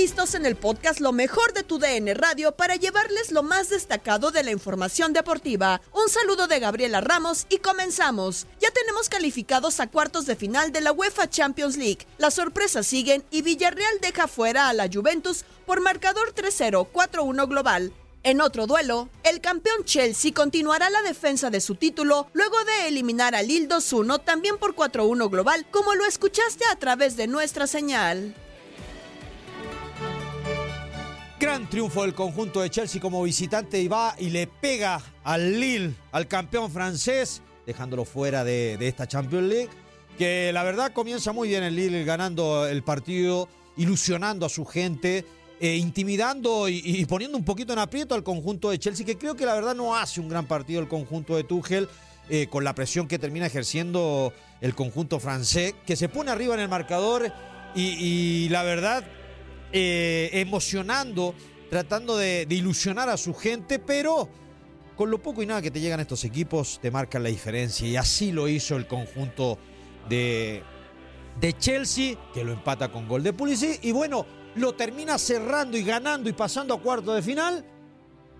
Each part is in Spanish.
Listos en el podcast Lo mejor de tu DN Radio para llevarles lo más destacado de la información deportiva. Un saludo de Gabriela Ramos y comenzamos. Ya tenemos calificados a cuartos de final de la UEFA Champions League. Las sorpresas siguen y Villarreal deja fuera a la Juventus por marcador 3-0, 4-1 global. En otro duelo, el campeón Chelsea continuará la defensa de su título luego de eliminar a Lille 2-1 también por 4-1 global, como lo escuchaste a través de nuestra señal. Gran triunfo del conjunto de Chelsea como visitante y va y le pega al Lille, al campeón francés, dejándolo fuera de, esta Champions League. Que la verdad comienza muy bien el Lille ganando el partido, ilusionando a su gente, eh, intimidando y, poniendo un poquito en aprieto al conjunto de Chelsea, que creo que la verdad no hace un gran partido el conjunto de Tuchel. eh, con la presión que termina ejerciendo el conjunto francés, que se pone arriba en el marcador y la verdad eh, emocionando, tratando de, ilusionar a su gente, pero con lo poco y nada que te llegan estos equipos, te marcan la diferencia. Y así lo hizo el conjunto de, de Chelsea, que lo empata con gol de Pulisic. Y bueno, lo termina cerrando y ganando y pasando a cuarto de final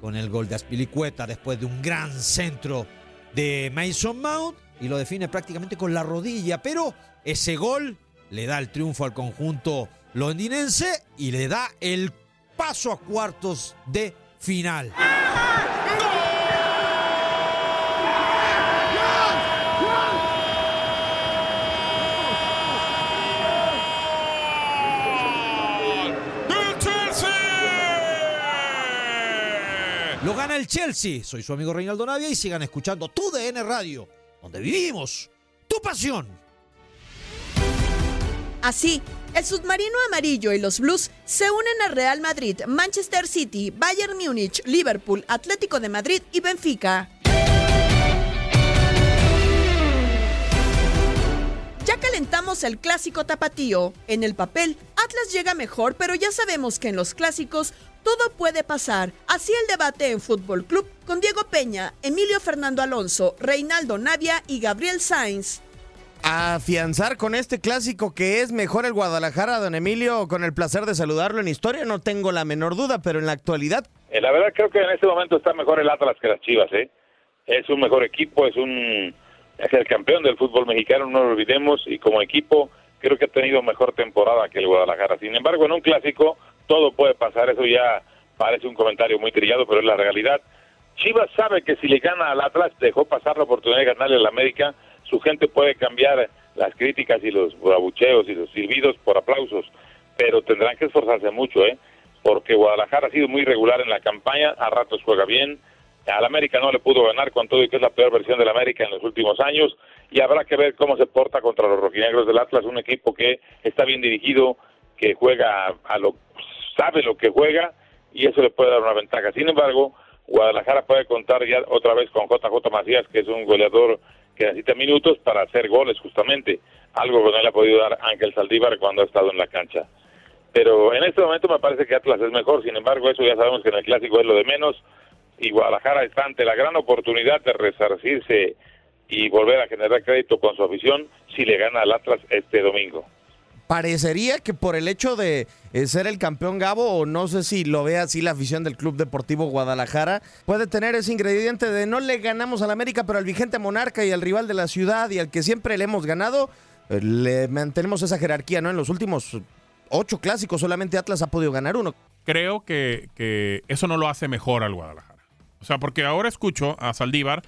con el gol de Aspilicueta después de un gran centro de Mason Mount y lo define prácticamente con la rodilla, pero ese gol le da el triunfo al conjunto londinense y le da el paso a cuartos de final. Lo gana el Chelsea. Soy su amigo Reinaldo Navia y sigan escuchando tu DN Radio, donde vivimos tu pasión. Así, el submarino amarillo y los Blues se unen a Real Madrid, Manchester City, Bayern Múnich, Liverpool, Atlético de Madrid y Benfica. Ya calentamos el clásico tapatío. En el papel, Atlas llega mejor, pero ya sabemos que en los clásicos todo puede pasar. Así el debate en Fútbol Club con Diego Peña, Emilio Fernando Alonso, Reinaldo Navia y Gabriel Sainz. Afianzar con este clásico que es mejor el Guadalajara, don Emilio, con el placer de saludarlo en historia, no tengo la menor duda, pero en la actualidad, Eh, la verdad creo que en este momento está mejor el Atlas que las Chivas, ¿eh? Es un mejor equipo, es un es el campeón del fútbol mexicano, no lo olvidemos, y como equipo creo que ha tenido mejor temporada que el Guadalajara. Sin embargo, en un clásico todo puede pasar, eso ya parece un comentario muy trillado, pero es la realidad. Chivas sabe que si le gana al Atlas, dejó pasar la oportunidad de ganarle al América, su gente puede cambiar las críticas y los abucheos y los silbidos por aplausos, pero tendrán que esforzarse mucho, ¿eh? Porque Guadalajara ha sido muy regular en la campaña, a ratos juega bien, al América no le pudo ganar con todo y que es la peor versión del América en los últimos años y habrá que ver cómo se porta contra los rojinegros del Atlas, un equipo que está bien dirigido, que juega a lo sabe lo que juega y eso le puede dar una ventaja. Sin embargo, Guadalajara puede contar ya otra vez con JJ Macías, que es un goleador que necesita minutos para hacer goles justamente, algo que no le ha podido dar Ángel Saldívar cuando ha estado en la cancha. Pero en este momento me parece que Atlas es mejor, sin embargo eso ya sabemos que en el clásico es lo de menos. Y Guadalajara está ante la gran oportunidad de resarcirse y volver a generar crédito con su afición si le gana al Atlas este domingo parecería que por el hecho de eh, ser el campeón Gabo, o no sé si lo ve así la afición del Club Deportivo Guadalajara, puede tener ese ingrediente de no le ganamos al América, pero al vigente monarca y al rival de la ciudad y al que siempre le hemos ganado, eh, le mantenemos esa jerarquía, ¿no? En los últimos ocho clásicos solamente Atlas ha podido ganar uno. Creo que, eso no lo hace mejor al Guadalajara. O sea, porque ahora escucho a Saldívar,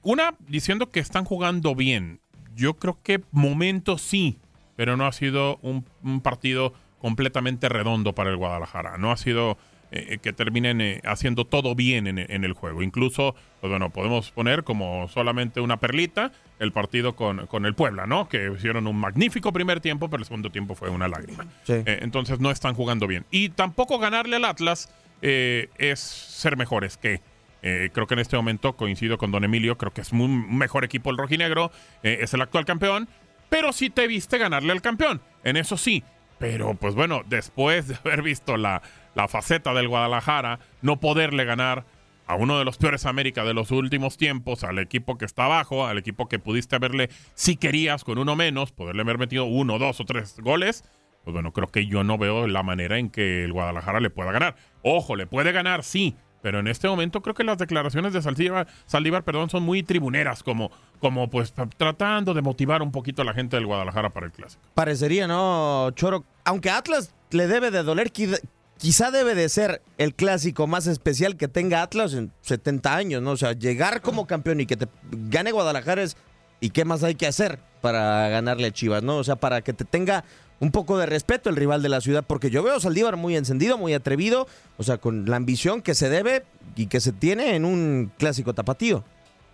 una diciendo que están jugando bien. Yo creo que momentos sí, pero no ha sido un, partido completamente redondo para el Guadalajara. No ha sido eh, eh, que terminen eh, haciendo todo bien en, el juego. Incluso, pues bueno, podemos poner como solamente una perlita el partido con, con, el Puebla, ¿no? Que hicieron un magnífico primer tiempo, pero el segundo tiempo fue una lágrima. entonces no están jugando bien. Y tampoco ganarle al Atlas es ser mejores que. creo que en este momento coincido con Don Emilio, creo que es un mejor equipo el rojinegro, es el actual campeón, pero sí te viste ganarle al campeón. En eso sí. Pero pues bueno, después de haber visto la, la faceta del Guadalajara, no poderle ganar a uno de los peores América de los últimos tiempos, al equipo que está abajo, al equipo que pudiste haberle, si querías, con uno menos, poderle haber metido uno, dos o tres goles, pues bueno, creo que yo no veo la manera en que el Guadalajara le pueda ganar. Ojo, le puede ganar, sí, pero en este momento creo que las declaraciones de Saldívar, perdón, son muy tribuneras, como, como pues tratando de motivar un poquito a la gente del Guadalajara para el clásico. Parecería, ¿no, Choro? Aunque Atlas le debe de doler, quizá debe de ser el clásico más especial que tenga Atlas en 70 años, ¿no? O sea, llegar como campeón y que te gane Guadalajara es... ¿Y qué más hay que hacer para ganarle a Chivas, no? O sea, para que te tenga un poco de respeto el rival de la ciudad, porque yo veo a Saldívar muy encendido, muy atrevido, o sea, con la ambición que se debe y que se tiene en un clásico tapatío.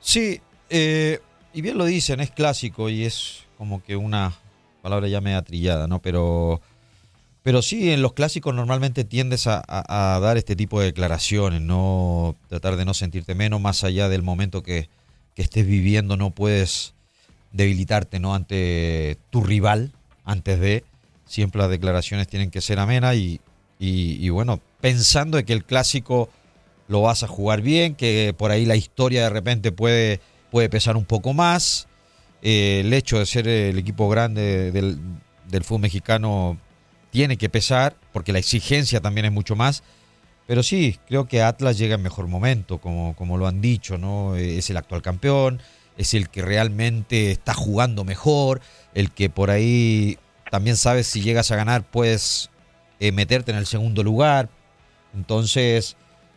Sí, eh, y bien lo dicen, es clásico y es como que una palabra ya media trillada, ¿no? Pero, pero sí, en los clásicos normalmente tiendes a, dar este tipo de declaraciones, no tratar de no sentirte menos, más allá del momento que, que estés viviendo, no puedes debilitarte, ¿no? Ante tu rival, antes de siempre las declaraciones tienen que ser amenas y, y, bueno, pensando de que el clásico lo vas a jugar bien, que por ahí la historia de repente puede, puede pesar un poco más. Eh, el hecho de ser el equipo grande del, del fútbol mexicano tiene que pesar, porque la exigencia también es mucho más. Pero sí, creo que Atlas llega en mejor momento, como, como lo han dicho, ¿no? Es el actual campeón, es el que realmente está jugando mejor, el que por ahí también sabes si llegas a ganar puedes eh, meterte en el segundo lugar. Entonces,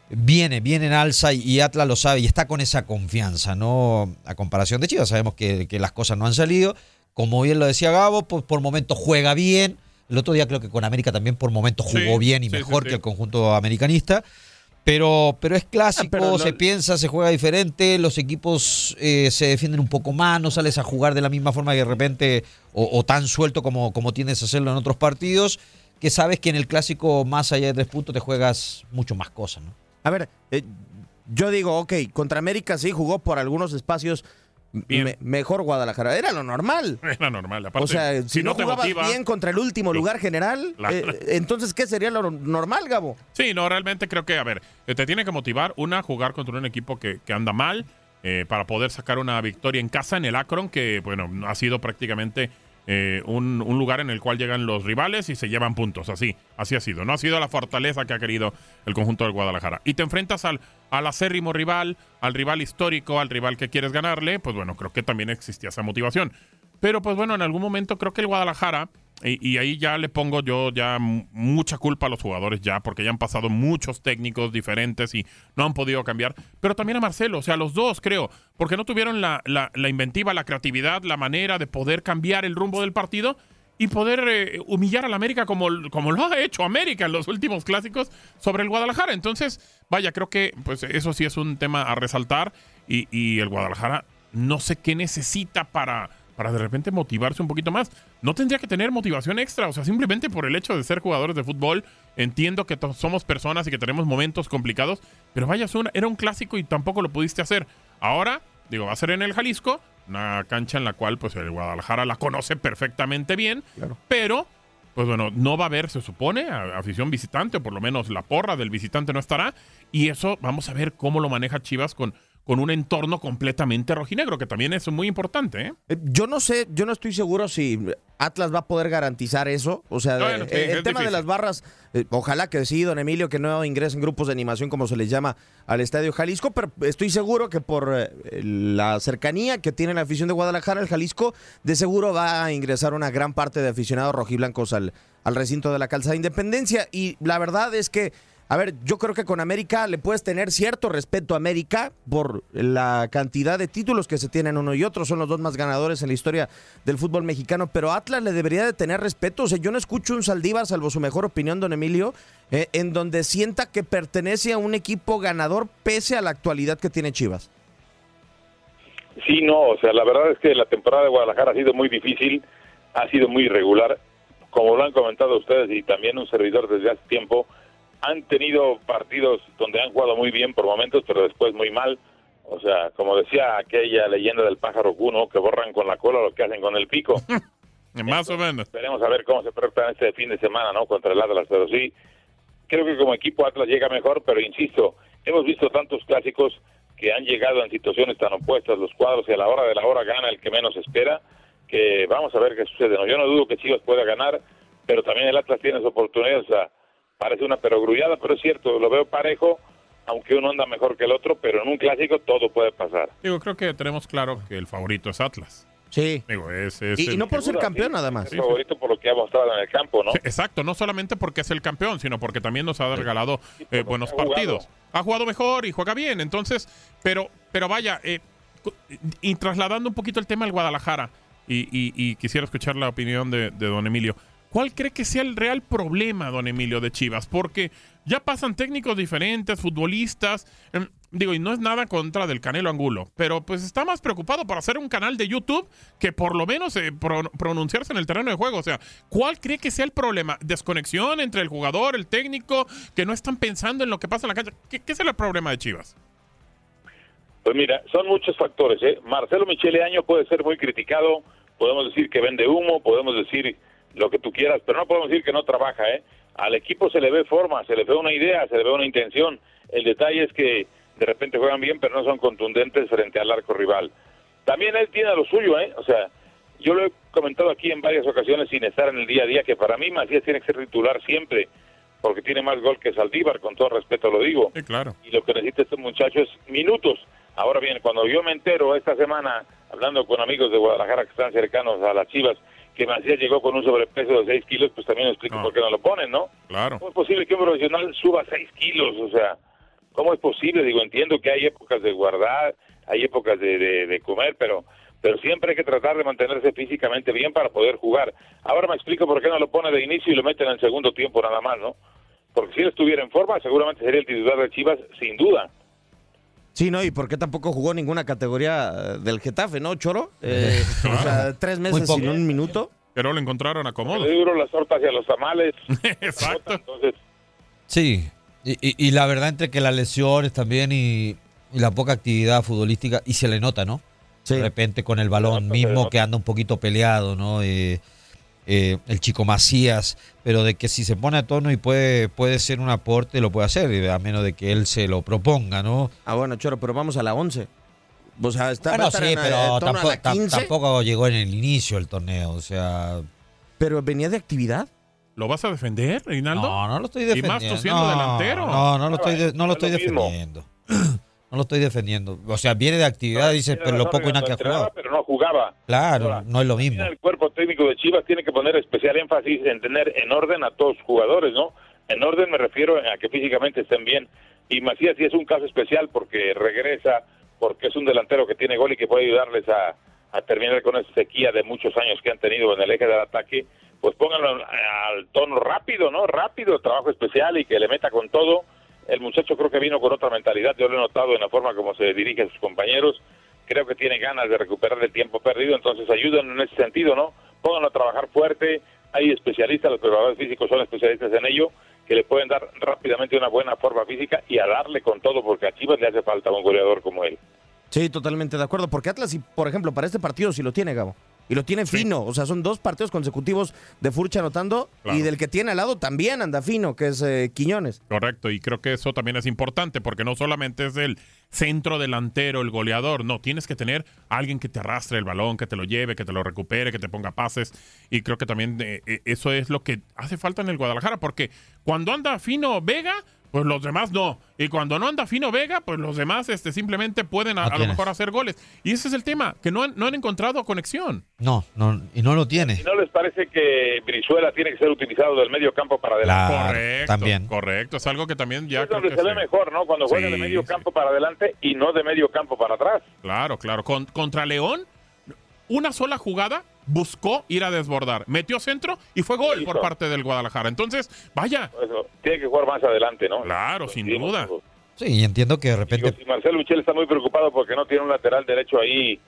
viene, viene en alza y, Atlas lo sabe y está con esa confianza, ¿no? A comparación de Chivas, sabemos que, las cosas no han salido. Como bien lo decía Gabo, pues por momentos juega bien. El otro día creo que con América también por momentos jugó bien y mejor que el conjunto americanista. Pero, pero es clásico, ah, se piensa, se juega diferente, los equipos eh, se defienden un poco más, no sales a jugar de la misma forma que de repente, o, tan suelto como, como tienes a hacerlo en otros partidos, que sabes que en el clásico, más allá de tres puntos, te juegas mucho más cosas, ¿no? A ver, eh, yo digo, ok, contra América sí jugó por algunos espacios mejor Guadalajara. Era lo normal. Era normal. o sea, si, no, jugabas bien contra el último lugar general, eh, entonces, ¿qué sería lo normal, Gabo? Sí, no, realmente creo que, a ver, eh, te tiene que motivar, una, jugar contra un equipo que, que anda mal, eh, para poder sacar una victoria en casa en el Akron, que, bueno, ha sido prácticamente eh, un, lugar en el cual llegan los rivales y se llevan puntos. Así, así ha sido. No ha sido la fortaleza que ha querido el conjunto del Guadalajara. Y te enfrentas al, al acérrimo rival, al rival histórico, al rival que quieres ganarle, pues bueno, creo que también existía esa motivación. Pero pues bueno, en algún momento creo que el Guadalajara y, ahí ya le pongo yo ya mucha culpa a los jugadores ya, porque ya han pasado muchos técnicos diferentes y no han podido cambiar. Pero también a Marcelo, o sea, los dos creo, porque no tuvieron la, la- la inventiva, la creatividad, la manera de poder cambiar el rumbo del partido y poder eh, humillar al América como, como lo ha hecho América en los últimos clásicos sobre el Guadalajara. Entonces, vaya, creo que pues eso sí es un tema a resaltar y, y el Guadalajara no sé qué necesita para, para de repente motivarse un poquito más. No tendría que tener motivación extra, o sea, simplemente por el hecho de ser jugadores de fútbol, entiendo que somos personas y que tenemos momentos complicados, pero vaya, era un clásico y tampoco lo pudiste hacer. Ahora, digo, va a ser en el Jalisco, una cancha en la cual pues el Guadalajara la conoce perfectamente bien, pero pues bueno, no va a haber, se supone, a- afición visitante, o por lo menos la porra del visitante no estará. Y eso vamos a ver cómo lo maneja Chivas con, con un entorno completamente rojinegro, que también es muy importante. ¿eh? Eh, Yo no sé, yo no estoy seguro si Atlas va a poder garantizar eso. O sea, eh, sí, el tema de las barras, eh, ojalá que sí, don Emilio, que no ingresen grupos de animación, como se les llama al Estadio Jalisco, pero estoy seguro que por eh, la cercanía que tiene la afición de Guadalajara, el Jalisco, de seguro va a ingresar una gran parte de aficionados rojiblancos al, al recinto de la Calzada Independencia. Y la verdad es que a ver, yo creo que con América le puedes tener cierto respeto a América por la cantidad de títulos que se tienen uno y otro. Son los dos más ganadores en la historia del fútbol mexicano. Pero Atlas le debería de tener respeto. O sea, yo no escucho un Saldívar, salvo su mejor opinión, don Emilio, eh, en donde sienta que pertenece a un equipo ganador pese a la actualidad que tiene Chivas. Sí, no, o sea, la verdad es que la temporada de Guadalajara ha sido muy difícil, ha sido muy irregular. Como lo han comentado ustedes y también un servidor desde hace tiempo, han tenido partidos donde han jugado muy bien por momentos, pero después muy mal. O sea, como decía aquella leyenda del pájaro cuno, que borran con la cola lo que hacen con el pico. Más o menos. Esperemos a ver cómo se portan este fin de semana, ¿no? Contra el Atlas, pero sí, creo que como equipo Atlas llega mejor, pero insisto, hemos visto tantos clásicos que han llegado en situaciones tan opuestas los cuadros y a la hora de la hora gana el que menos espera, que vamos a ver qué sucede. ¿no? Yo no dudo que Chivas pueda ganar, pero también el Atlas tiene su oportunidad, o sea, parece una perogrullada, pero es cierto, lo veo parejo, aunque uno anda mejor que el otro, pero en un clásico todo puede pasar. Digo, creo que tenemos claro que el favorito es Atlas. Sí. Digo, es, es Y, y el- no por ser campeón sí, nada más. Es favorito por lo que ha mostrado en el campo, ¿no? Sí, exacto, no solamente porque es el campeón, sino porque también nos ha regalado eh, buenos ha partidos. Ha jugado mejor y juega bien, entonces, pero, pero vaya, eh, y trasladando un poquito el tema al Guadalajara, y, y- y quisiera escuchar la opinión de, de don Emilio. ¿Cuál cree que sea el real problema, don Emilio, de Chivas? Porque ya pasan técnicos diferentes, futbolistas. em, digo, y no es nada contra del Canelo Angulo, pero pues está más preocupado por hacer un canal de YouTube que por lo menos eh, pro- pronunciarse en el terreno de juego. O sea, ¿cuál cree que sea el problema? ¿Desconexión entre el jugador, el técnico, que no están pensando en lo que pasa en la cancha? ¿Qué, qué es el problema de Chivas? Pues mira, son muchos factores. ¿eh? Marcelo Michele Año puede ser muy criticado, podemos decir que vende humo, podemos decir lo que tú quieras, pero no podemos decir que no trabaja. ¿eh? Al equipo se le ve forma, se le ve una idea, se le ve una intención. El detalle es que de repente juegan bien, pero no son contundentes frente al arco rival. También él tiene lo suyo, ¿eh? O sea, yo lo he comentado aquí en varias ocasiones sin estar en el día a día, que para mí Macías tiene que ser titular siempre, porque tiene más gol que Saldívar, con todo respeto lo digo Sí, claro. y lo que necesita este muchacho es minutos. Ahora bien, cuando yo me entero esta semana, hablando con amigos de Guadalajara que están cercanos a las Chivas, que Macías llegó con un sobrepeso de 6 kilos, pues también explico No. por qué no lo ponen, ¿no? Claro. ¿Cómo es posible que un profesional suba 6 kilos? O sea, ¿cómo es posible? Digo, entiendo que hay épocas de guardar, hay épocas de, de- de comer, pero pero siempre hay que tratar de mantenerse físicamente bien para poder jugar. Ahora me explico por qué no lo pone de inicio y lo mete en el segundo tiempo nada más, ¿no? Porque si él estuviera en forma, seguramente sería el titular de Chivas, sin duda. Sí, no, y por qué tampoco jugó ninguna categoría eh, del Getafe, ¿no, Choro? Eh, o sea, tres meses sin un minuto. Pero lo encontraron acomodo. Le duro las tortas y a los tamales. Exacto. Entonces, Sí, y, y- y la verdad entre que las lesiones también y, y la poca actividad futbolística, y se le nota, ¿no? Sí. De repente con el balón mismo que anda un poquito peleado, ¿no? Eh, eh, el chico Macías, pero de que si se pone a tono y puede, puede ser un aporte, lo puede hacer, a menos de que él se lo proponga, ¿no? Ah, bueno, Choro, pero vamos a la 11. O sea, está Bueno, sí, en, pero a tampoco, la tam- 15, tampoco llegó en el inicio del torneo, o sea... pero venía de actividad. ¿Lo vas a defender, Reinaldo? No, no lo estoy Y defendiendo. más tú siendo no, delantero. No, no lo estoy, de- no lo Es estoy lo mismo. defendiendo. No lo estoy defendiendo. O sea, viene de actividad, dice, tiene pero lo poco y nada que ha jugado. pero no Claro, Ahora, no es lo mismo. el cuerpo técnico de Chivas tiene que poner especial énfasis en tener en orden a todos los jugadores, ¿no? En orden me refiero a que físicamente estén bien. Y Macías sí es un caso especial porque regresa, porque es un delantero que tiene gol y que puede ayudarles a, a terminar con esa sequía de muchos años que han tenido en el eje del ataque. Pues pónganlo al tono rápido, ¿no? Rápido, trabajo especial y que le meta con todo. El muchacho creo que vino con otra mentalidad, yo lo he notado en la forma como se dirige a sus compañeros. Creo que tiene ganas de recuperar el tiempo perdido, entonces ayuden en ese sentido, ¿no? Pónganlo a trabajar fuerte. Hay especialistas, los preparadores físicos son especialistas en ello que le pueden dar rápidamente una buena forma física y a darle con todo, porque a Chivas le hace falta un goleador como él. Sí, totalmente de acuerdo. Porque Atlas, por ejemplo, para este partido sí lo tiene, Gabo. Y lo tiene fino. O sea, son dos partidos consecutivos de Furcha anotando. Y del que tiene al lado también anda fino, que es eh, Quiñones. Correcto. Y creo que eso también es importante porque no solamente es el centro delantero, el goleador. No, tienes que tener alguien que te arrastre el balón, que te lo lleve, que te lo recupere, que te ponga pases. Y creo que también eh, eh, eso es lo que hace falta en el Guadalajara. Porque cuando anda fino Vega, pues los demás no. Y cuando no anda fino Vega, pues los demás este, simplemente pueden a, lo mejor hacer goles. Y ese es el tema, que no han, no han encontrado conexión. No, no, y no lo tiene. ¿Y no les parece que Brizuela tiene que ser utilizado del medio campo para adelante? correcto, también. correcto. Es algo que también ya... Es donde se ve mejor, ¿no? Cuando juega de medio campo para adelante y no de medio campo para atrás. Claro, claro. Con, contra León, una sola jugada buscó ir a desbordar, metió centro y fue gol por parte del Guadalajara. Entonces, vaya. tiene que jugar más adelante, ¿no? Claro, sin duda. Sí, entiendo que de repente. Digo, si Marcelo Michel está muy preocupado porque no tiene un lateral derecho ahí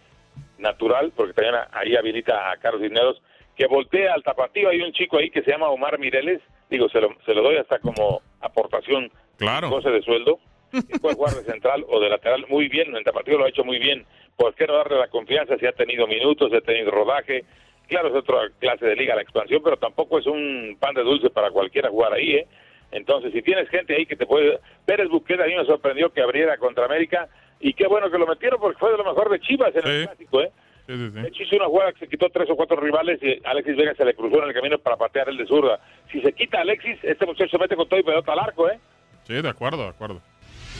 natural, porque también ahí habilita a Carlos Cisneros, que voltea al tapatío. Hay un chico ahí que se llama Omar Mireles. Digo, se lo, se lo doy hasta como aportación. Claro. Goce de sueldo. Puede jugar de central o de lateral muy bien. En el tapatío lo ha hecho muy bien. ¿Por qué no darle la confianza si ha tenido minutos, si ha tenido rodaje? Claro, es otra clase de liga la expansión, pero tampoco es un pan de dulce para cualquiera jugar ahí, ¿eh? Entonces, si tienes gente ahí que te puede... Pérez Busquets a mí me sorprendió que abriera contra América y qué bueno que lo metieron porque fue de lo mejor de Chivas en el clásico, ¿eh? Sí, sí, sí. De hecho, hizo una jugada que se quitó tres o cuatro rivales y Alexis Vega se le cruzó en el camino para patear el de zurda. Si se quita Alexis, este muchacho se mete con todo y pelota al arco, ¿eh? Sí, de acuerdo, de acuerdo.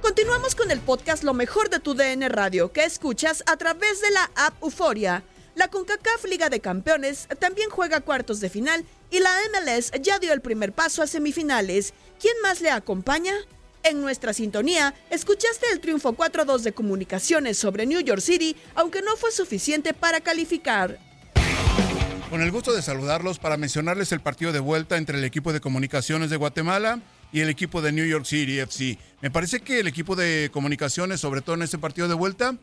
Continuamos con el podcast Lo mejor de tu DN Radio, que escuchas a través de la app Euforia. La CONCACAF Liga de Campeones también juega cuartos de final y la MLS ya dio el primer paso a semifinales. ¿Quién más le acompaña? En nuestra sintonía, escuchaste el triunfo 4-2 de comunicaciones sobre New York City, aunque no fue suficiente para calificar. Con el gusto de saludarlos para mencionarles el partido de vuelta entre el equipo de comunicaciones de Guatemala y el equipo de New York City FC. Me parece que el equipo de comunicaciones, sobre todo en este partido de vuelta,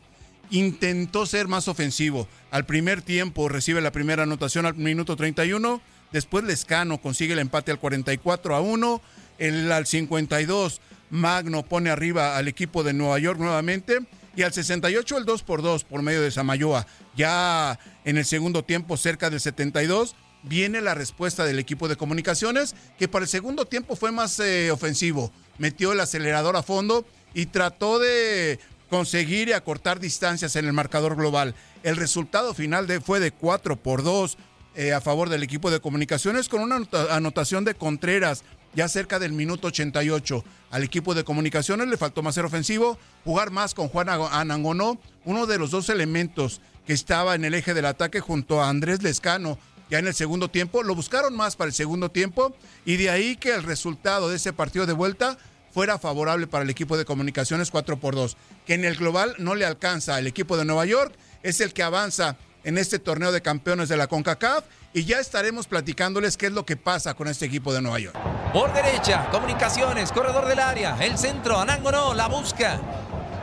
intentó ser más ofensivo. Al primer tiempo recibe la primera anotación al minuto 31, después Lescano consigue el empate al 44 a 1, el, al 52 Magno pone arriba al equipo de Nueva York nuevamente y al 68 el 2 por 2 por medio de Samayoa. Ya en el segundo tiempo, cerca del 72, viene la respuesta del equipo de comunicaciones, que para el segundo tiempo fue más eh, ofensivo. Metió el acelerador a fondo y trató de conseguir y acortar distancias en el marcador global. El resultado final fue de 4 por 2 eh, a favor del equipo de comunicaciones con una anotación de Contreras ya cerca del minuto 88. Al equipo de comunicaciones le faltó más ser ofensivo, jugar más con Juan Anangonó, uno de los dos elementos que estaba en el eje del ataque junto a Andrés Lescano, ya en el segundo tiempo. Lo buscaron más para el segundo tiempo y de ahí que el resultado de ese partido de vuelta fuera favorable para el equipo de comunicaciones 4 por 2, que en el global no le alcanza al equipo de Nueva York, es el que avanza en este torneo de campeones de la CONCACAF y ya estaremos platicándoles qué es lo que pasa con este equipo de Nueva York. Por derecha, comunicaciones, corredor del área, el centro, Anango no, la busca.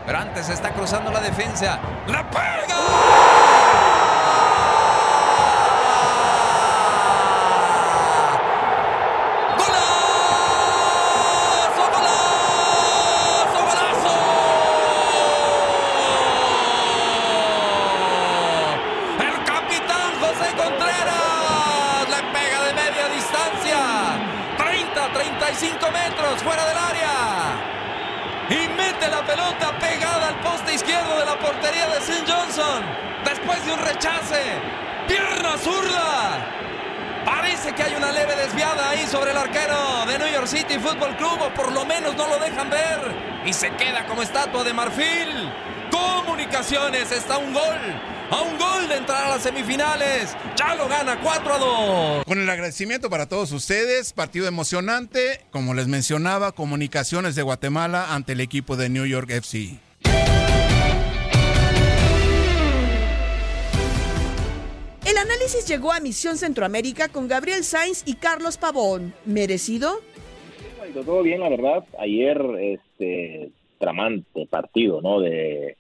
Pero antes está cruzando la defensa. ¡La El fuera del área. Y mete la pelota pegada al poste izquierdo de la portería de St. Johnson. Después de un rechace. Pierna zurda. Parece que hay una leve desviada ahí sobre el arquero de New York City Football Club, o por lo menos no lo dejan ver. Y se queda como estatua de marfil. Comunicaciones está un gol. A un gol de entrar a las semifinales. Ya lo gana 4 a 2. Con el agradecimiento para todos ustedes, partido emocionante, como les mencionaba, comunicaciones de Guatemala ante el equipo de New York FC. El análisis llegó a Misión Centroamérica con Gabriel Sainz y Carlos Pavón. ¿Merecido? Todo bien, la verdad. Ayer, este, tramante partido, ¿no? De,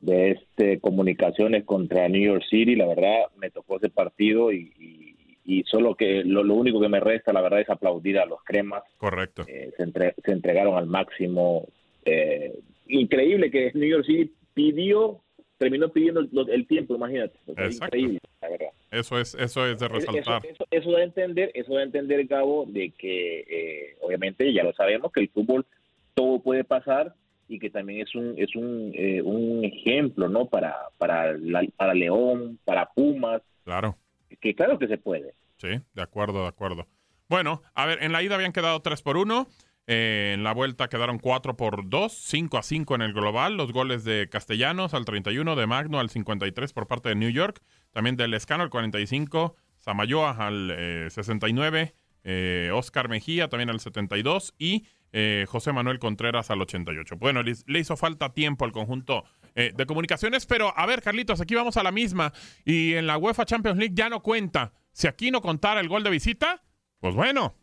de este comunicaciones contra New York City. La verdad, me tocó ese partido y, y- y solo que lo, lo único que me resta, la verdad, es aplaudir a los cremas. Correcto. Eh, se, entre- se entregaron al máximo. Eh, increíble que New York City pidió, terminó pidiendo el, el tiempo, imagínate. Increíble, la verdad. Eso es, eso es de resaltar. Eso, eso, eso da a entender, eso da a entender, Gabo, de que eh, obviamente ya lo sabemos que el fútbol todo puede pasar y que también es un es un, eh, un ejemplo, ¿no? Para para la- para León, para Pumas, Claro. que claro que se puede. Sí, de acuerdo, de acuerdo. Bueno, a ver, en la ida habían quedado 3 por 1. eh, en la vuelta quedaron 4 por 2, 5 a 5 en el global. Los goles de Castellanos al 31, de Magno al 53 por parte de New York. También del Escano al 45, Samayoa al eh, 69, eh, Oscar Mejía también al 72 y eh, José Manuel Contreras al 88. Bueno, le, le hizo falta tiempo al conjunto eh, de comunicaciones, pero a ver, Carlitos, aquí vamos a la misma. Y en la UEFA Champions League ya no cuenta. Si aquí no contara el gol de visita, pues bueno,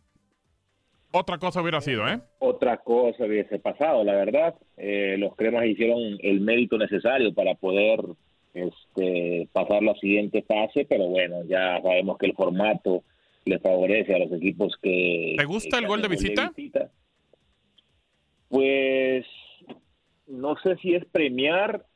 otra cosa hubiera sido, ¿eh? Otra cosa hubiese pasado, la verdad. Eh, los cremas hicieron el mérito necesario para poder este, pasar la siguiente fase, pero bueno, ya sabemos que el formato le favorece a los equipos que... ¿Te gusta que el gol de visita? Pues no sé si es premiar.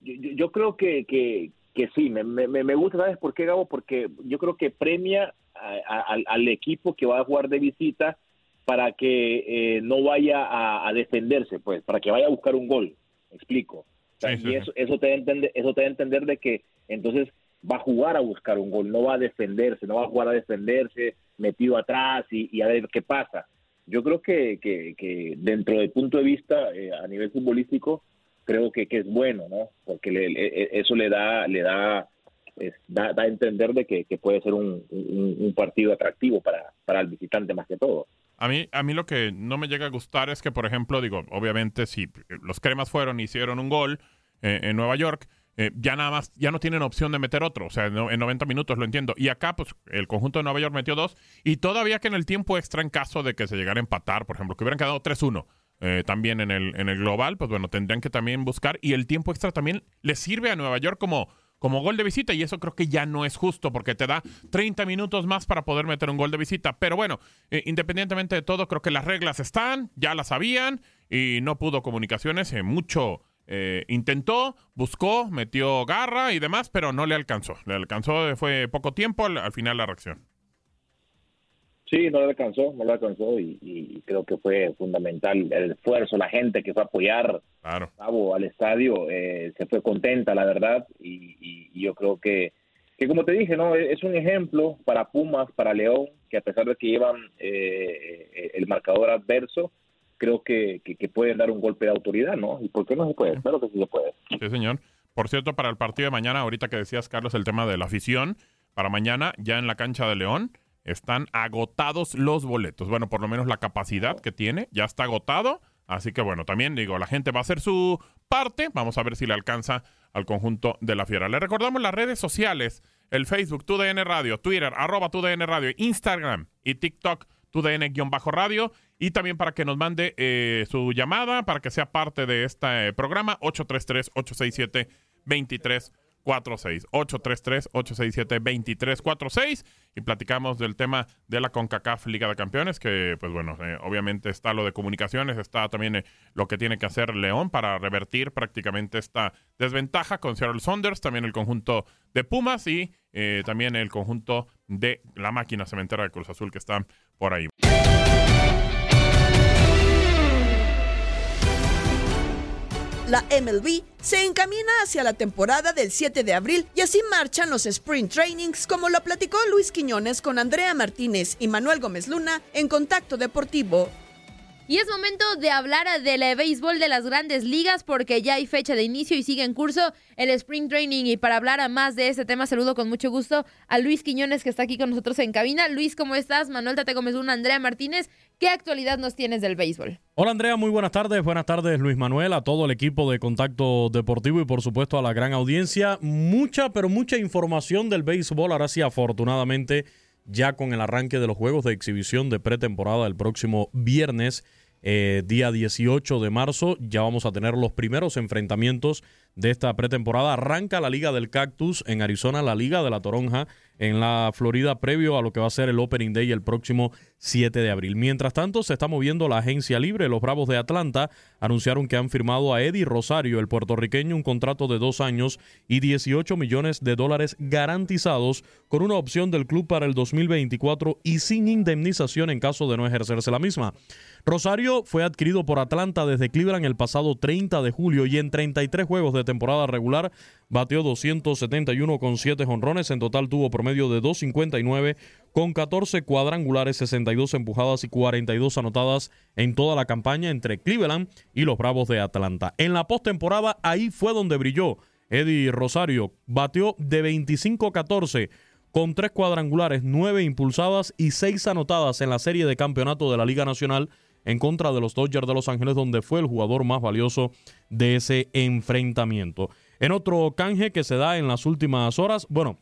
Yo, yo- yo creo que, que, que sí, me, me, me gusta, ¿sabes por qué, Gabo? Porque yo creo que premia a- a- al, equipo que va a jugar de visita para que eh, no vaya a, a defenderse, pues, para que vaya a buscar un gol. ¿Me explico? O sea, Sí, sí, y eso, eso, te da a entender, eso te da a entender de que entonces va a jugar a buscar un gol, no va a defenderse, no va a jugar a defenderse metido atrás y, y a ver qué pasa. Yo creo que, que, dentro del punto de vista eh, a nivel futbolístico, creo que, que es bueno, ¿no? Porque le- le- eso le da, le da, es- da, a entender de que, puede ser un, un- un partido atractivo para, para el visitante más que todo. A mí, a mí lo que no me llega a gustar es que, por ejemplo, digo, obviamente si los cremas fueron y hicieron un gol eh, en Nueva York, eh, ya nada más, ya no tienen opción de meter otro, o sea, en, no- en 90 minutos lo entiendo. Y acá, pues, el conjunto de Nueva York metió dos, y todavía que en el tiempo extra, en caso de que se llegara a empatar, por ejemplo, que hubieran quedado 3-1, eh, también en el, en el global, pues bueno, tendrían que también buscar, y el tiempo extra también le sirve a Nueva York como, como gol de visita, y eso creo que ya no es justo, porque te da 30 minutos más para poder meter un gol de visita. Pero bueno, eh, independientemente de todo, creo que las reglas están, ya las sabían, y no pudo comunicaciones, eh, mucho eh, intentó, buscó, metió garra y demás, pero no le alcanzó. Le alcanzó, eh, fue poco tiempo, al, al final la reacción. Sí, no le alcanzó, no le alcanzó y, y creo que fue fundamental el esfuerzo, la gente que fue a apoyar Claro. Gabo, al estadio, eh, se fue contenta, la verdad, y, y- y yo creo que, que como te dije, no es un ejemplo para Pumas, para León, que a pesar de que llevan eh, el marcador adverso, creo que, que, que pueden dar un golpe de autoridad, ¿no? ¿Y por qué no se puede? Claro que sí se puede. Sí, señor. Por cierto, para el partido de mañana, ahorita que decías, Carlos, el tema de la afición, para mañana, ya en la cancha de León, están agotados los boletos. Bueno, por lo menos la capacidad que tiene ya está agotado. Así que bueno, también digo, la gente va a hacer su parte. Vamos a ver si le alcanza al conjunto de la Fiera. Le recordamos las redes sociales el Facebook TUDN Radio, Twitter, arroba TUDN Radio, Instagram y TikTok TUDN-radio y también para que nos mande eh, su llamada para que sea parte de este programa 833-867-2346. 833-867-2346 y platicamos del tema de la CONCACAF Liga de Campeones, que pues bueno, eh, obviamente está lo de comunicaciones, está también eh, lo que tiene que hacer León para revertir prácticamente esta desventaja con Seattle Saunders, también el conjunto de Pumas y eh, también el conjunto de la máquina cementera de Cruz Azul que están por ahí. La MLB se encamina hacia la temporada del 7 de abril y así marchan los sprint trainings como lo platicó Luis Quiñones con Andrea Martínez y Manuel Gómez Luna en Contacto Deportivo. Y es momento de hablar del béisbol de las grandes ligas porque ya hay fecha de inicio y sigue en curso el Spring Training. Y para hablar más de este tema, saludo con mucho gusto a Luis Quiñones que está aquí con nosotros en cabina. Luis, ¿cómo estás? Manuel Tate Gómez Luna, Andrea Martínez. ¿Qué actualidad nos tienes del béisbol? Hola Andrea, muy buenas tardes. Buenas tardes Luis Manuel, a todo el equipo de Contacto Deportivo y por supuesto a la gran audiencia. Mucha, pero mucha información del béisbol. Ahora sí, afortunadamente, ya con el arranque de los juegos de exhibición de pretemporada el próximo viernes eh, día 18 de marzo. Ya vamos a tener los primeros enfrentamientos de esta pretemporada. Arranca la Liga del Cactus en Arizona, la Liga de la Toronja en la Florida, previo a lo que va a ser el Opening Day el próximo 7 de abril. Mientras tanto, se está moviendo la agencia libre. Los Bravos de Atlanta anunciaron que han firmado a Eddie Rosario, el puertorriqueño, un contrato de dos años y 18 millones de dólares garantizados con una opción del club para el 2024 y sin indemnización en caso de no ejercerse la misma. Rosario fue adquirido por Atlanta desde Cleveland el pasado 30 de julio y en 33 juegos de temporada regular bateó 271 con 7 jonrones. En total tuvo promedio de 259 con 14 cuadrangulares, 62 empujadas y 42 anotadas en toda la campaña entre Cleveland y los Bravos de Atlanta. En la postemporada ahí fue donde brilló Eddie Rosario. Bateó de 25-14 con 3 cuadrangulares, 9 impulsadas y 6 anotadas en la serie de campeonato de la Liga Nacional en contra de los Dodgers de Los Ángeles, donde fue el jugador más valioso de ese enfrentamiento. En otro canje que se da en las últimas horas, bueno,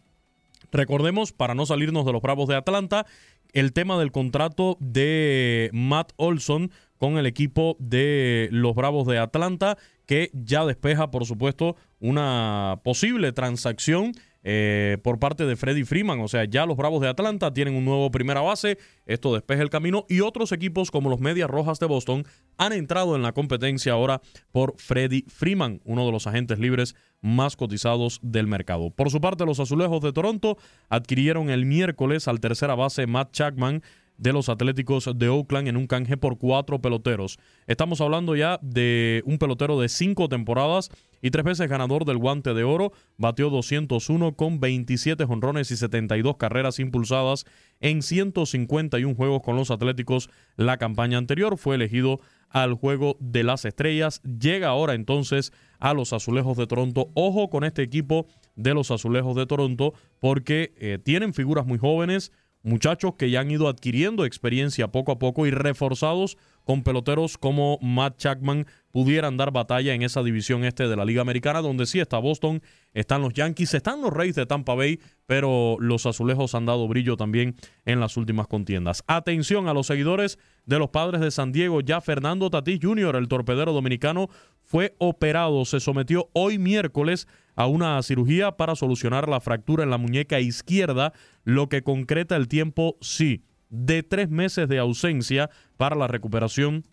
recordemos, para no salirnos de los Bravos de Atlanta, el tema del contrato de Matt Olson con el equipo de los Bravos de Atlanta, que ya despeja, por supuesto, una posible transacción eh, por parte de Freddy Freeman. O sea, ya los Bravos de Atlanta tienen un nuevo primera base, esto despeja el camino y otros equipos como los Medias Rojas de Boston han entrado en la competencia ahora por Freddy Freeman, uno de los agentes libres más cotizados del mercado. Por su parte, los Azulejos de Toronto adquirieron el miércoles al tercera base Matt Chapman de los Atléticos de Oakland en un canje por cuatro peloteros. Estamos hablando ya de un pelotero de cinco temporadas y tres veces ganador del guante de oro. Batió 201 con 27 jonrones y 72 carreras impulsadas en 151 juegos con los Atléticos. La campaña anterior fue elegido al juego de las estrellas. Llega ahora entonces a los Azulejos de Toronto. Ojo con este equipo de los Azulejos de Toronto porque eh, tienen figuras muy jóvenes muchachos que ya han ido adquiriendo experiencia poco a poco y reforzados con peloteros como Matt Chapman pudieran dar batalla en esa división este de la Liga Americana, donde sí está Boston, están los Yankees, están los Reyes de Tampa Bay, pero los azulejos han dado brillo también en las últimas contiendas. Atención a los seguidores de los padres de San Diego, ya Fernando Tatís Jr., el torpedero dominicano, fue operado, se sometió hoy miércoles a una cirugía para solucionar la fractura en la muñeca izquierda, lo que concreta el tiempo, sí, de tres meses de ausencia para la recuperación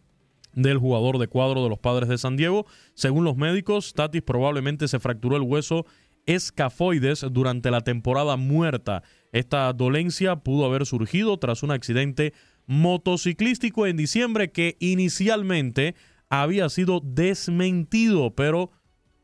del jugador de cuadro de los padres de San Diego. Según los médicos, Tatis probablemente se fracturó el hueso escafoides durante la temporada muerta. Esta dolencia pudo haber surgido tras un accidente motociclístico en diciembre que inicialmente había sido desmentido, pero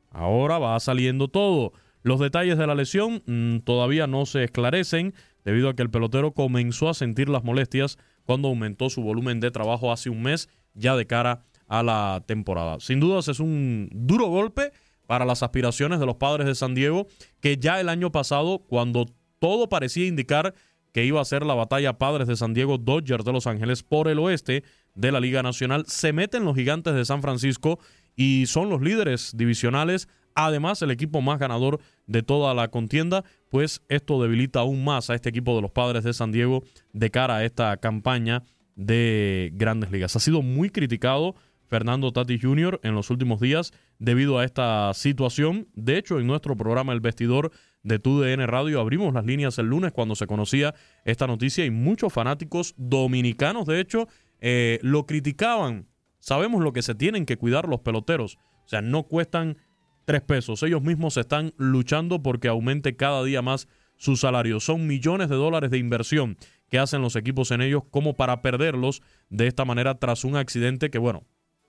ahora va saliendo todo. Los detalles de la lesión mm, todavía no se esclarecen debido a que el pelotero comenzó a sentir las molestias cuando aumentó su volumen de trabajo hace un mes ya de cara a la temporada. Sin dudas es un duro golpe para las aspiraciones de los padres de San Diego, que ya el año pasado, cuando todo parecía indicar que iba a ser la batalla Padres de San Diego Dodgers de Los Ángeles por el oeste de la Liga Nacional, se meten los gigantes de San Francisco y son los líderes divisionales además el equipo más ganador de toda la contienda, pues esto debilita aún más a este equipo de los padres de San Diego de cara a esta campaña de grandes ligas. Ha sido muy criticado Fernando Tati Jr. en los últimos días debido a esta situación. De hecho, en nuestro programa El Vestidor de TUDN Radio abrimos las líneas el lunes cuando se conocía esta noticia y muchos fanáticos dominicanos, de hecho, eh, lo criticaban. Sabemos lo que se tienen que cuidar los peloteros. O sea, no cuestan tres pesos. Ellos mismos están luchando porque aumente cada día más su salario. Son millones de dólares de inversión que hacen los equipos en ellos como para perderlos de esta manera tras un accidente que, bueno,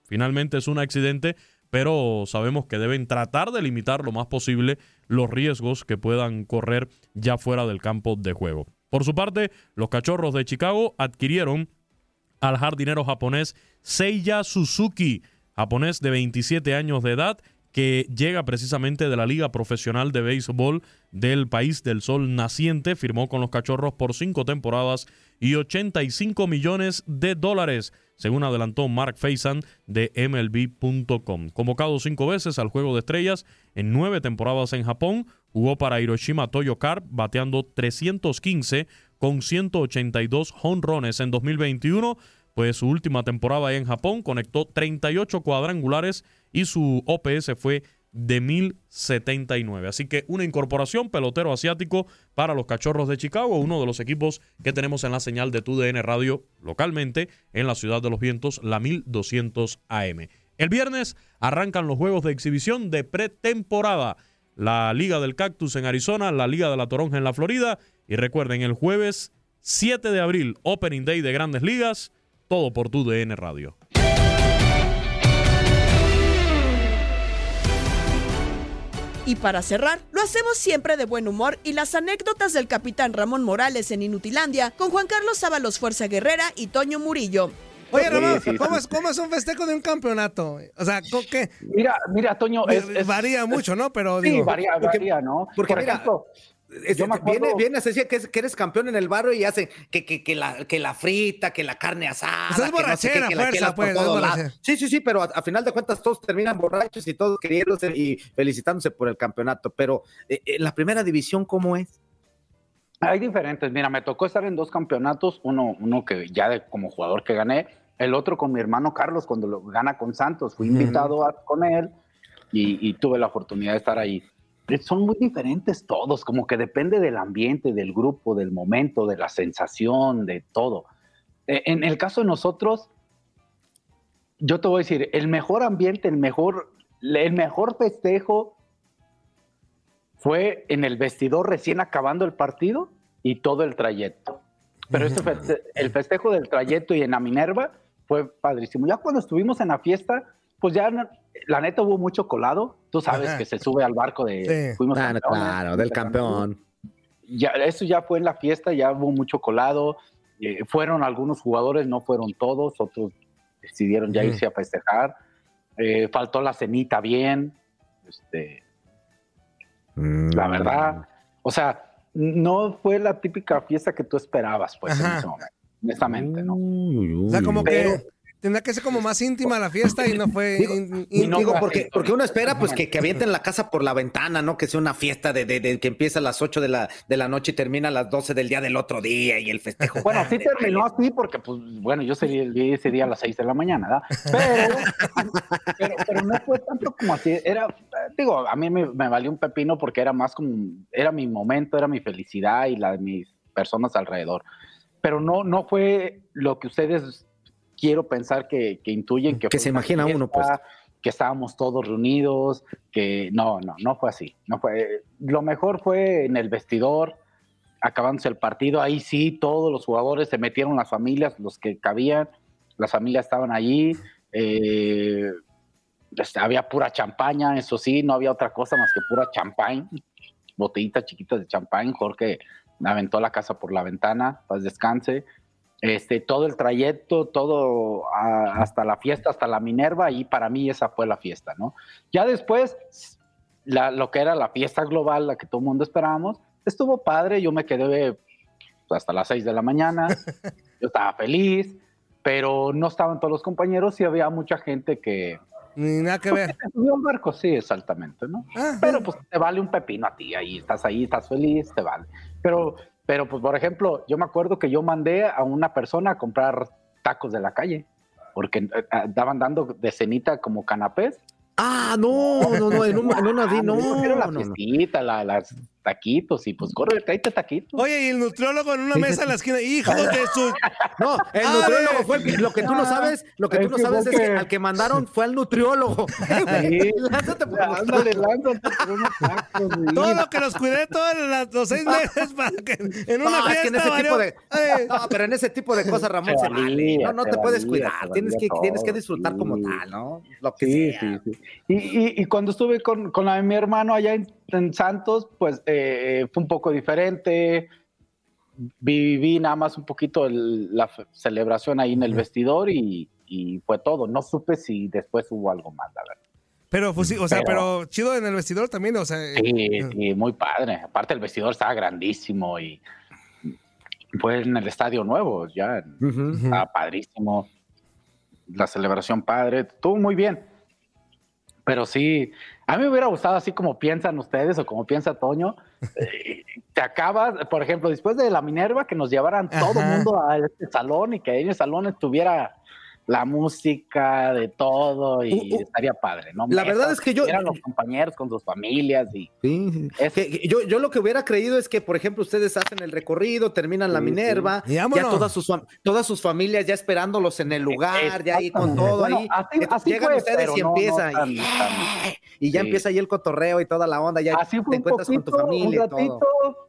finalmente es un accidente, pero sabemos que deben tratar de limitar lo más posible los riesgos que puedan correr ya fuera del campo de juego. Por su parte, los cachorros de Chicago adquirieron al jardinero japonés Seiya Suzuki, japonés de 27 años de edad, que llega precisamente de la Liga Profesional de Béisbol del país del sol naciente. Firmó con los Cachorros por cinco temporadas y 85 millones de dólares, según adelantó Mark Faison de MLB.com. Convocado cinco veces al Juego de Estrellas en nueve temporadas en Japón, jugó para Hiroshima Toyo Carp, bateando 315 con 182 honrones en 2021 pues su última temporada en Japón conectó 38 cuadrangulares y su OPS fue de 1079. Así que una incorporación pelotero asiático para los Cachorros de Chicago, uno de los equipos que tenemos en la señal de TUDN Radio localmente en la Ciudad de los Vientos, la 1200 AM. El viernes arrancan los juegos de exhibición de pretemporada. La Liga del Cactus en Arizona, la Liga de la Toronja en la Florida. Y recuerden, el jueves 7 de abril, Opening Day de Grandes Ligas todo por tu DN Radio. Y para cerrar, lo hacemos siempre de buen humor y las anécdotas del capitán Ramón Morales en Inutilandia con Juan Carlos Ábalos Fuerza Guerrera y Toño Murillo. Oye, Ramón, ¿cómo es, ¿cómo es un festejo de un campeonato? O sea, ¿qué? Mira, mira, Toño, es, varía mucho, ¿no? Pero sí, digo, varía, varía, ¿no? Porque Por ejemplo, viene, viene a decir que, que, eres campeón en el barrio y hacen que, que, que, la, que la frita, que la carne asada. Pues es borrachera, no fuerza, pues. Sí, sí, sí, pero a, final de cuentas todos terminan borrachos y todos queriéndose y felicitándose por el campeonato. Pero eh, eh, la primera división, ¿cómo es? Hay diferentes. Mira, me tocó estar en dos campeonatos. Uno, uno que ya de, como jugador que gané, el otro con mi hermano Carlos cuando lo gana con Santos. Fui invitado a, con él y, y tuve la oportunidad de estar ahí son muy diferentes todos, como que depende del ambiente, del grupo, del momento, de la sensación, de todo. E, en el caso de nosotros, yo te voy a decir, el mejor ambiente, el mejor, el mejor festejo fue en el vestidor recién acabando el partido y todo el trayecto. Pero este el festejo del trayecto y en la Minerva fue padrísimo. Ya cuando estuvimos en la fiesta, pues ya la neta hubo mucho colado. Tú sabes que se sube al barco de. Fuimos ah, claro, del campeón. Ya, eso ya fue en la fiesta, ya hubo mucho colado. Eh, fueron algunos jugadores, no fueron todos, otros decidieron ya irse a festejar. Eh, faltó la cenita bien. Este, La verdad, mm. o sea, no fue la típica fiesta que tú esperabas, pues, en ese momento, honestamente, ¿no? o sea, como que Tendría que ser como más íntima la fiesta y no fue. Digo, porque, porque uno espera pues que, que, avienten la casa por la ventana, ¿no? Que sea una fiesta de, de, que empieza a las 8 de la, de la noche y termina a las 12 del día del otro día y el festejo. Bueno, sí terminó así porque, pues, bueno, yo sería ese día a las 6 de la mañana, ¿verdad? Pero, pero, no fue tanto como así. Era, digo, a mí me, me valió un pepino porque era más como, era mi momento, era mi felicidad y la de mis personas alrededor. Pero no, no fue lo que ustedes quiero pensar que, intuyen que... Que se imagina uno, pues. Que estábamos todos reunidos, que no, no, no fue así. No fue, lo mejor fue en el vestidor, acabándose el partido, ahí sí, todos los jugadores se metieron las familias, los que cabían, las familias estaban allí, eh, este, había pura champaña, eso sí, no había otra cosa más que pura champagne, botellitas chiquitas de champagne, Jorge aventó la casa por la ventana, paz descanse, este, todo el trayecto, todo hasta la fiesta, hasta la Minerva, y para mí esa fue la fiesta, ¿no? Ya después, lo que era la fiesta global, la que todo el mundo esperábamos, estuvo padre, yo me quedé pues, hasta las 6 de la mañana, yo estaba feliz, pero no estaban todos los compañeros y había mucha gente que, Ni nada que ver. Subió al barco, sí, exactamente, ¿no? pero pues te vale un pepino a ti, ahí estás ahí, estás feliz, te vale. Pero, pero pues por ejemplo, yo me acuerdo que yo mandé a una persona a comprar tacos de la calle, porque eh, estaban dando de cenita como canapés. Ah, no, no, no, en, un, en una di, no, no, no, no. la- las taquitos, y pues corre, tráete taquitos. Oye, y el nutriólogo en una mesa en la esquina, hijos de su. No, el Ah, nutriólogo fue el que- lo que tú no sabes, lo que tú no sabes es que al que mandaron fue al nutriólogo. Sí. Lánzate por Ándale, lánzate por unos tacos. Todo lo que los cuidé todos los, seis meses para que en una No, es que en fiesta. ese tipo de, no, pero en ese tipo de cosas, Ramón, Se valía, No, no te puedes valía, cuidar. Tienes que, tienes que disfrutar como tal, ¿no? Lo que Sí, sea. sí, sí. Y, y, y cuando estuve con, con la de mi hermano allá en, en Santos, pues eh, fue un poco diferente. Viví nada más un poquito el- la celebración ahí en el vestidor y, y fue todo. No supe si después hubo algo más, la verdad. Pero, pues, sí, o sea, Pero- pero chido en el vestidor también, o sea. Sí, sí, muy padre. Aparte el vestidor estaba grandísimo y fue en el estadio nuevo, ya estaba padrísimo. La celebración padre, estuvo muy bien. Pero sí, a mí me hubiera gustado así como piensan ustedes o como piensa Toño. eh, te acabas, por ejemplo, después de la Minerva, que nos llevaran todo el mundo a este salón y que ahí en el salón estuviera la música de todo y Uh, uh, estaría padre, ¿no? la verdad es que yo- Eran los compañeros con sus familias y... Sí, Es- que- que yo, yo lo que hubiera creído es que, por ejemplo, ustedes hacen el recorrido, terminan la Sí, Minerva, sí. Y ya todas sus, todas sus familias ya esperándolos en el lugar, ya ahí con todo Bueno, ahí. así- Entonces así llegan fue, ustedes y no- no empieza, tan- y, tan- y ya sí. empieza ahí el cotorreo y toda la onda, ya Así te encuentras con tu familia un y todo.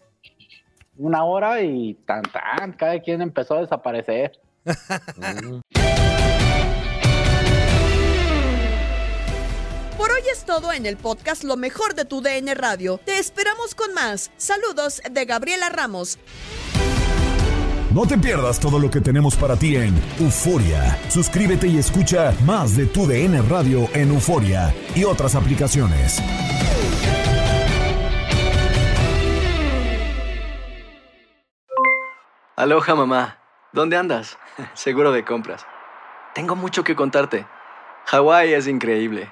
una hora y tan tan, cada quien empezó a desaparecer. Por hoy es todo en el podcast Lo mejor de tu DN Radio. Te esperamos con más. Saludos de Gabriela Ramos. No te pierdas todo lo que tenemos para ti en Euforia. Suscríbete y escucha más de tu DN Radio en Euforia y otras aplicaciones. Aloha mamá, ¿dónde andas? Seguro de compras. Tengo mucho que contarte. Hawái es increíble.